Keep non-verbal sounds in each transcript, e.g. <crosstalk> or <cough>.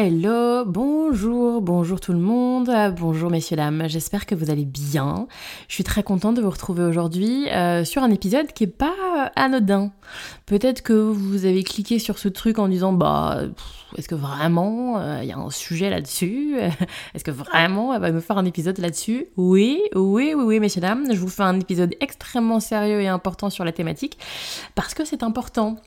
Hello, bonjour, bonjour tout le monde, bonjour messieurs dames, j'espère que vous allez bien. Je suis très contente de vous retrouver aujourd'hui euh, sur un épisode qui est pas anodin. Peut-être que vous avez cliqué sur ce truc en disant bah est-ce que vraiment il euh, y a un sujet là-dessus? <laughs> Est-ce que vraiment elle va nous faire un épisode là-dessus? Oui, oui, oui, oui messieurs dames, je vous fais un épisode extrêmement sérieux et important sur la thématique parce que c'est important.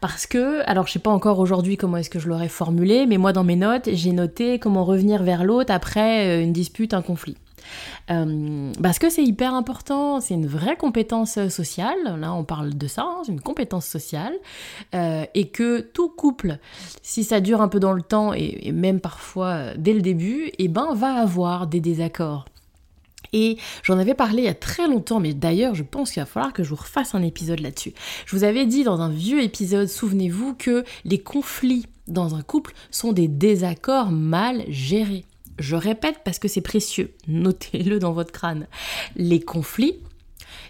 Parce que, alors je sais pas encore aujourd'hui comment est-ce que je l'aurais formulé, mais moi dans mes notes, j'ai noté comment revenir vers l'autre après euh, une dispute, un conflit. Euh, parce que c'est hyper important, c'est une vraie compétence sociale, là on parle de ça, hein, c'est une compétence sociale, euh, et que tout couple, si ça dure un peu dans le temps, et, même parfois dès le début, eh ben va avoir des désaccords. Et j'en avais parlé il y a très longtemps, mais d'ailleurs, je pense qu'il va falloir que je vous refasse un épisode là-dessus. Je vous avais dit dans un vieux épisode, souvenez-vous, que les conflits dans un couple sont des désaccords mal gérés. Je répète parce que c'est précieux, notez-le dans votre crâne. Les conflits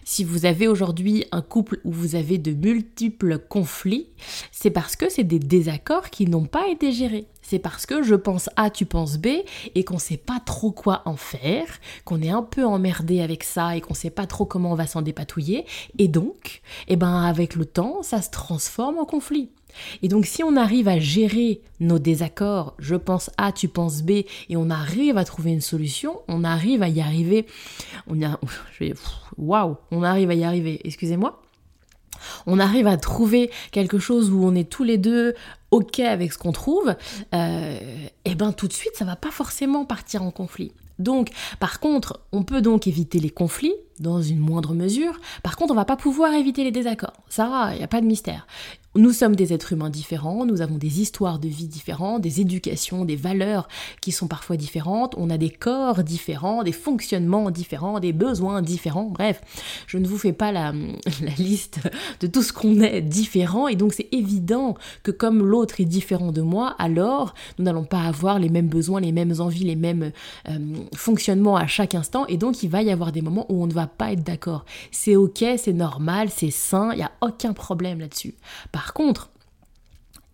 si vous avez aujourd'hui un couple où vous avez de multiples conflits, c'est parce que c'est des désaccords qui n'ont pas été gérés. C'est parce que je pense A, tu penses B, et qu'on sait pas trop quoi en faire, qu'on est un peu emmerdé avec ça et qu'on sait pas trop comment on va s'en dépatouiller. Et donc, eh ben, avec le temps, ça se transforme en conflit. Et donc si on arrive à gérer nos désaccords, je pense A, tu penses B, et on arrive à trouver une solution, on arrive à y arriver, on a, waouh, on arrive à y arriver, excusez-moi, on arrive à trouver quelque chose où on est tous les deux ok avec ce qu'on trouve, euh, et eh ben tout de suite ça va pas forcément partir en conflit. Donc, par contre, on peut donc éviter les conflits dans une moindre mesure. Par contre, on va pas pouvoir éviter les désaccords. Ça, il n'y a pas de mystère. Nous sommes des êtres humains différents, nous avons des histoires de vie différentes, des éducations, des valeurs qui sont parfois différentes, on a des corps différents, des fonctionnements différents, des besoins différents, bref, je ne vous fais pas <laughs> la, liste de tout ce qu'on est différent, et donc c'est évident que comme l'autre est différent de moi, alors nous n'allons pas avoir les mêmes besoins, les mêmes envies, les mêmes euh, fonctionnements à chaque instant, et donc il va y avoir des moments où on ne va pas être d'accord. C'est ok, c'est normal, c'est sain, il n'y a aucun problème là-dessus. Contre,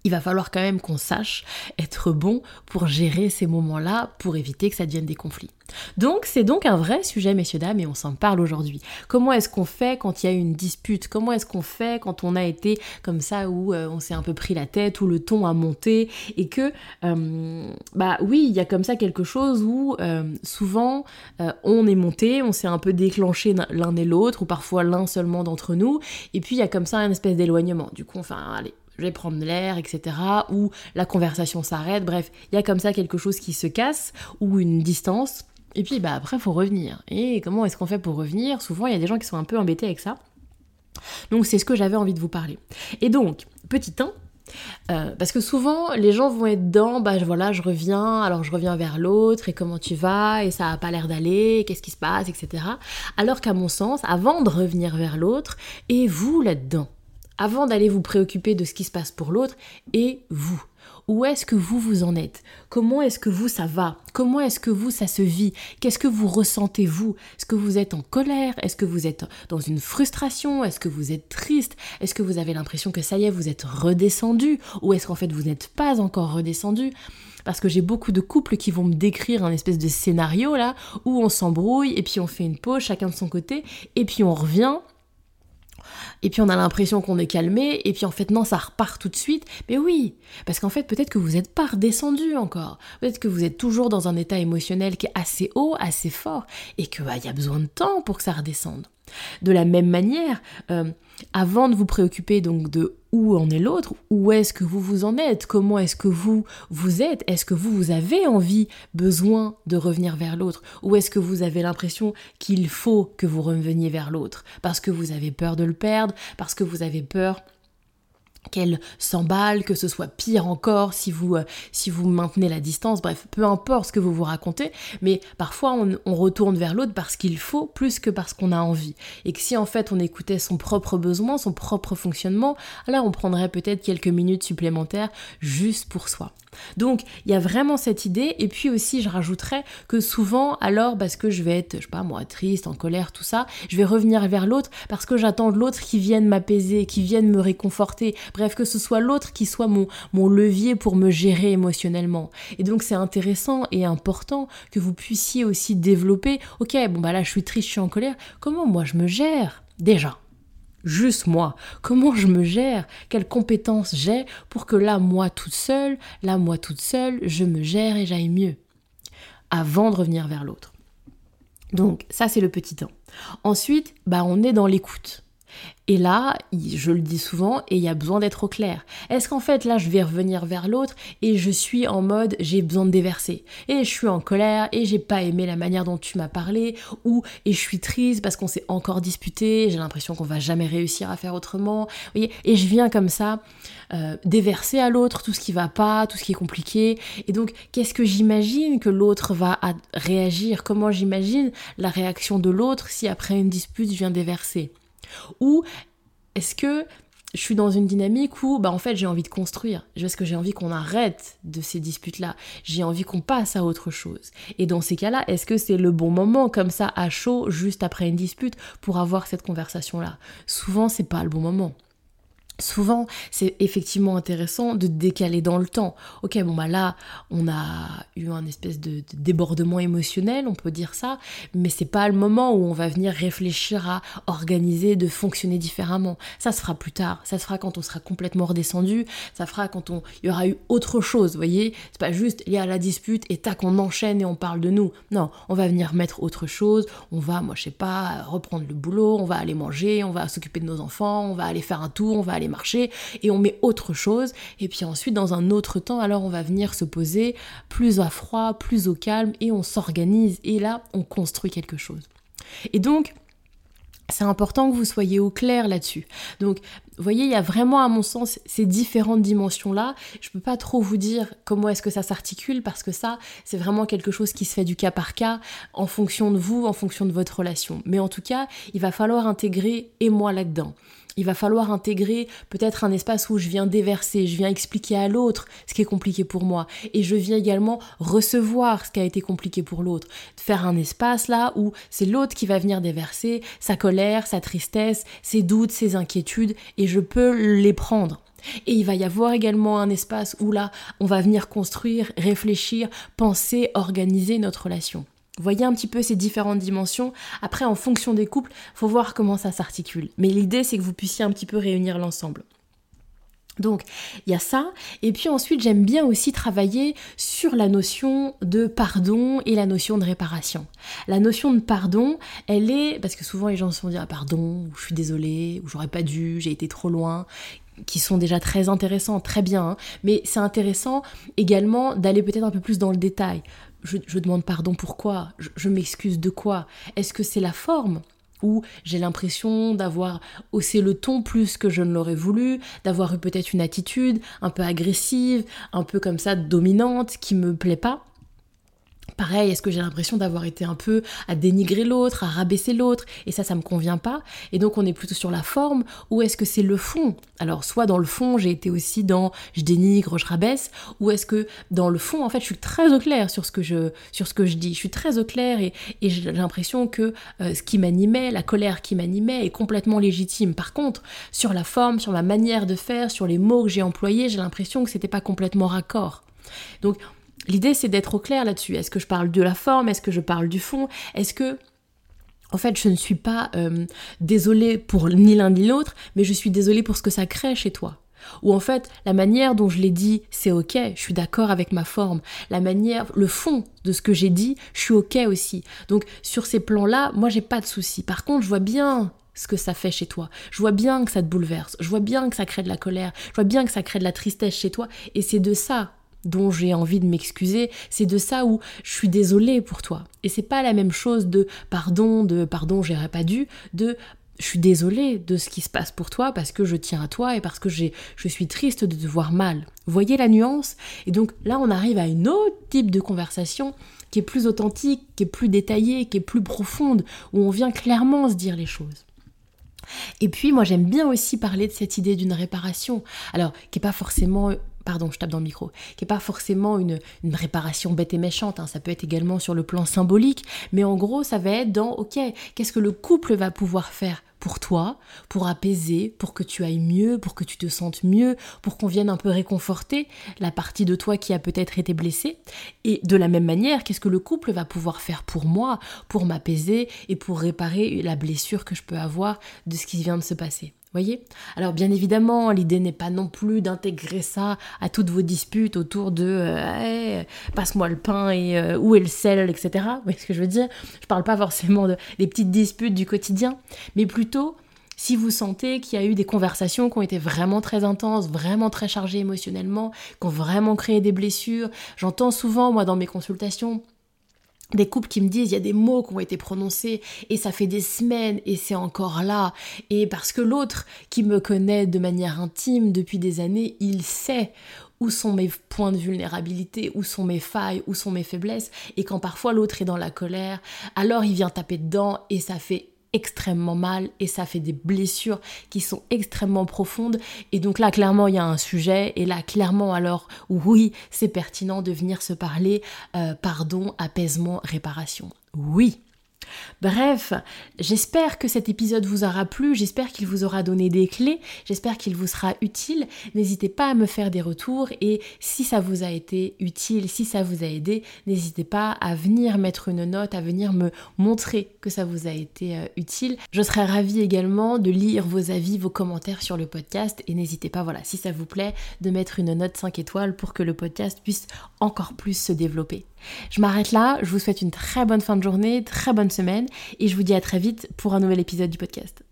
il va falloir quand même qu'on sache être bon pour gérer ces moments-là, pour éviter que ça devienne des conflits. Donc c'est donc un vrai sujet, messieurs, dames, et on s'en parle aujourd'hui. Comment est-ce qu'on fait quand il y a une dispute? Comment est-ce qu'on fait quand on a été comme ça, où euh, on s'est un peu pris la tête, où le ton a monté, et que, euh, bah oui, il y a comme ça quelque chose où euh, souvent on est monté, on s'est un peu déclenché l'un et l'autre, ou parfois l'un seulement d'entre nous, et puis il y a comme ça une espèce d'éloignement. Du coup, enfin, allez, je vais prendre l'air, etc. Ou la conversation s'arrête. Bref, il y a comme ça quelque chose qui se casse ou une distance. Et puis bah après, faut revenir. Et comment est-ce qu'on fait pour revenir? Souvent, il y a des gens qui sont un peu embêtés avec ça. Donc c'est ce que j'avais envie de vous parler. Et donc, petit 1, euh, parce que souvent, les gens vont être dans, bah voilà, je reviens, alors je reviens vers l'autre, et comment tu vas, et ça a pas l'air d'aller, qu'est-ce qui se passe, etc. Alors qu'à mon sens, avant de revenir vers l'autre, et vous là-dedans? Avant d'aller vous préoccuper de ce qui se passe pour l'autre, et vous. Où est-ce que vous vous en êtes? Comment est-ce que vous ça va? Comment est-ce que vous ça se vit? Qu'est-ce que vous ressentez vous? Est-ce que vous êtes en colère? Est-ce que vous êtes dans une frustration? Est-ce que vous êtes triste? Est-ce que vous avez l'impression que ça y est, vous êtes redescendu? Ou est-ce qu'en fait vous n'êtes pas encore redescendu? Parce que j'ai beaucoup de couples qui vont me décrire un espèce de scénario là où on s'embrouille et puis on fait une pause chacun de son côté et puis on revient et puis on a l'impression qu'on est calmé, et puis en fait non, ça repart tout de suite. Mais oui, parce qu'en fait peut-être que vous n'êtes pas redescendu encore, peut-être que vous êtes toujours dans un état émotionnel qui est assez haut, assez fort, et qu'il bah, y a besoin de temps pour que ça redescende. De la même manière, euh, avant de vous préoccuper donc de où en est l'autre, où est-ce que vous vous en êtes, comment est-ce que vous vous êtes, est-ce que vous, vous avez envie, besoin de revenir vers l'autre, ou est-ce que vous avez l'impression qu'il faut que vous reveniez vers l'autre, parce que vous avez peur de le perdre, parce que vous avez peur qu'elle s'emballe, que ce soit pire encore si vous, euh, si vous maintenez la distance, bref, peu importe ce que vous vous racontez, mais parfois on, on retourne vers l'autre parce qu'il faut plus que parce qu'on a envie. Et que si en fait on écoutait son propre besoin, son propre fonctionnement, alors on prendrait peut-être quelques minutes supplémentaires juste pour soi. Donc il y a vraiment cette idée, et puis aussi je rajouterais que souvent, alors parce que je vais être, je sais pas moi, triste, en colère, tout ça, je vais revenir vers l'autre parce que j'attends l'autre qui vienne m'apaiser, qui vienne me réconforter, bref, que ce soit l'autre qui soit mon, mon levier pour me gérer émotionnellement. Et donc c'est intéressant et important que vous puissiez aussi développer, ok, bon bah là je suis triste, je suis en colère, comment moi je me gère? Déjà juste moi, comment je me gère, quelles compétences j'ai pour que là, moi toute seule, là, moi toute seule, je me gère et j'aille mieux, avant de revenir vers l'autre. Donc ça, c'est le petit temps. Ensuite, bah, on est dans l'écoute. Et là, je le dis souvent, et il y a besoin d'être au clair. Est-ce qu'en fait, là, je vais revenir vers l'autre et je suis en mode j'ai besoin de déverser. Et je suis en colère et j'ai pas aimé la manière dont tu m'as parlé, ou et je suis triste parce qu'on s'est encore disputé, j'ai l'impression qu'on va jamais réussir à faire autrement. Et je viens comme ça euh, déverser à l'autre tout ce qui va pas, tout ce qui est compliqué. Et donc, qu'est-ce que j'imagine que l'autre va réagir? Comment j'imagine la réaction de l'autre si après une dispute, je viens déverser? Ou est-ce que je suis dans une dynamique où, bah, en fait, j'ai envie de construire. Parce que j'ai envie qu'on arrête de ces disputes-là. J'ai envie qu'on passe à autre chose. Et dans ces cas-là, est-ce que c'est le bon moment, comme ça, à chaud, juste après une dispute, pour avoir cette conversation-là? Souvent, c'est pas le bon moment. Souvent, c'est effectivement intéressant de décaler dans le temps. Ok, bon bah là, on a eu un espèce de, débordement émotionnel, on peut dire ça, mais c'est pas le moment où on va venir réfléchir à organiser, de fonctionner différemment. Ça se fera plus tard. Ça se fera quand on sera complètement redescendu. Ça fera quand on il y aura eu autre chose. Vous voyez, c'est pas juste il y a la dispute et tac on enchaîne et on parle de nous. Non, on va venir mettre autre chose. On va, moi je sais pas, reprendre le boulot. On va aller manger. On va s'occuper de nos enfants. On va aller faire un tour. On va aller marcher et on met autre chose. Et puis ensuite, dans un autre temps, alors on va venir se poser plus à froid, plus au calme et on s'organise. Et là, on construit quelque chose. Et donc, c'est important que vous soyez au clair là-dessus. Donc, voyez, il y a vraiment, à mon sens, ces différentes dimensions-là. Je peux pas trop vous dire comment est-ce que ça s'articule parce que ça, c'est vraiment quelque chose qui se fait du cas par cas, en fonction de vous, en fonction de votre relation. Mais en tout cas, il va falloir intégrer et moi là-dedans il va falloir intégrer peut-être un espace où je viens déverser, je viens expliquer à l'autre ce qui est compliqué pour moi et je viens également recevoir ce qui a été compliqué pour l'autre. Faire un espace là où c'est l'autre qui va venir déverser sa colère, sa tristesse, ses doutes, ses inquiétudes et je peux les prendre. Et il va y avoir également un espace où là, on va venir construire, réfléchir, penser, organiser notre relation. Voyez un petit peu ces différentes dimensions. Après, en fonction des couples, faut voir comment ça s'articule. Mais l'idée, c'est que vous puissiez un petit peu réunir l'ensemble. Donc, il y a ça. Et puis ensuite, j'aime bien aussi travailler sur la notion de pardon et la notion de réparation. La notion de pardon, elle est, parce que souvent les gens se font dire ah, pardon, ou je suis désolée, ou j'aurais pas dû, j'ai été trop loin qui sont déjà très intéressants, très bien, hein. mais c'est intéressant également d'aller peut-être un peu plus dans le détail je, demande pardon pourquoi? Je, m'excuse de quoi? Est-ce que c'est la forme? Ou j'ai l'impression d'avoir haussé le ton plus que je ne l'aurais voulu, d'avoir eu peut-être une attitude un peu agressive, un peu comme ça dominante qui me plaît pas? Pareil, est-ce que j'ai l'impression d'avoir été un peu à dénigrer l'autre, à rabaisser l'autre, et ça, ça me convient pas. Et donc on est plutôt sur la forme, ou est-ce que c'est le fond? Alors soit dans le fond, j'ai été aussi dans je dénigre, je rabaisse, ou est-ce que dans le fond, en fait, je suis très au clair sur ce que je, sur ce que je dis. Je suis très au clair et, j'ai l'impression que euh, ce qui m'animait, la colère qui m'animait, est complètement légitime. Par contre, sur la forme, sur la manière de faire, sur les mots que j'ai employés, j'ai l'impression que c'était pas complètement raccord. Donc L'idée, c'est d'être au clair là-dessus. Est-ce que je parle de la forme? Est-ce que je parle du fond? Est-ce que en fait, je ne suis pas euh, désolée pour ni l'un ni l'autre, mais je suis désolée pour ce que ça crée chez toi? Ou en fait, la manière dont je l'ai dit, c'est ok, je suis d'accord avec ma forme. La manière, le fond de ce que j'ai dit, je suis ok aussi. Donc sur ces plans-là, moi j'ai pas de souci. Par contre, je vois bien ce que ça fait chez toi. Je vois bien que ça te bouleverse. Je vois bien que ça crée de la colère. Je vois bien que ça crée de la tristesse chez toi. Et c'est de ça dont j'ai envie de m'excuser, c'est de ça où je suis désolée pour toi. Et c'est pas la même chose de pardon, de pardon, j'aurais pas dû, de je suis désolée de ce qui se passe pour toi parce que je tiens à toi et parce que je suis triste de te voir mal. Voyez la nuance? Et donc là, on arrive à une autre type de conversation qui est plus authentique, qui est plus détaillée, qui est plus profonde, où on vient clairement se dire les choses. Et puis moi j'aime bien aussi parler de cette idée d'une réparation, alors qui n'est pas forcément pardon, je tape dans le micro, qui n'est pas forcément une, réparation bête et méchante, hein. ça peut être également sur le plan symbolique, mais en gros, ça va être dans, ok, qu'est-ce que le couple va pouvoir faire pour toi, pour apaiser, pour que tu ailles mieux, pour que tu te sentes mieux, pour qu'on vienne un peu réconforter la partie de toi qui a peut-être été blessée. Et de la même manière, qu'est-ce que le couple va pouvoir faire pour moi, pour m'apaiser et pour réparer la blessure que je peux avoir de ce qui vient de se passer Voyez? Alors bien évidemment, l'idée n'est pas non plus d'intégrer ça à toutes vos disputes autour de euh, passe-moi le pain et euh, où est le sel, etc. Vous voyez ce que je veux dire? Je parle pas forcément de, des petites disputes du quotidien, mais plutôt si vous sentez qu'il y a eu des conversations qui ont été vraiment très intenses, vraiment très chargées émotionnellement, qui ont vraiment créé des blessures. J'entends souvent, moi, dans mes consultations, des couples qui me disent il y a des mots qui ont été prononcés et ça fait des semaines et c'est encore là. Et parce que l'autre qui me connaît de manière intime depuis des années il sait où sont mes points de vulnérabilité, où sont mes failles, où sont mes faiblesses. Et quand parfois l'autre est dans la colère alors il vient taper dedans et ça fait extrêmement mal et ça fait des blessures qui sont extrêmement profondes. Et donc là clairement il y a un sujet. Et là clairement alors oui c'est pertinent de venir se parler euh, pardon apaisement réparation. Oui Bref, j'espère que cet épisode vous aura plu, j'espère qu'il vous aura donné des clés, j'espère qu'il vous sera utile. N'hésitez pas à me faire des retours et si ça vous a été utile, si ça vous a aidé, n'hésitez pas à venir mettre une note, à venir me montrer que ça vous a été euh, utile. Je serais ravie également de lire vos avis, vos commentaires sur le podcast et n'hésitez pas, voilà, si ça vous plaît, de mettre une note 5 étoiles pour que le podcast puisse encore plus se développer. Je m'arrête là, je vous souhaite une très bonne fin de journée, très bonne semaine et je vous dis à très vite pour un nouvel épisode du podcast.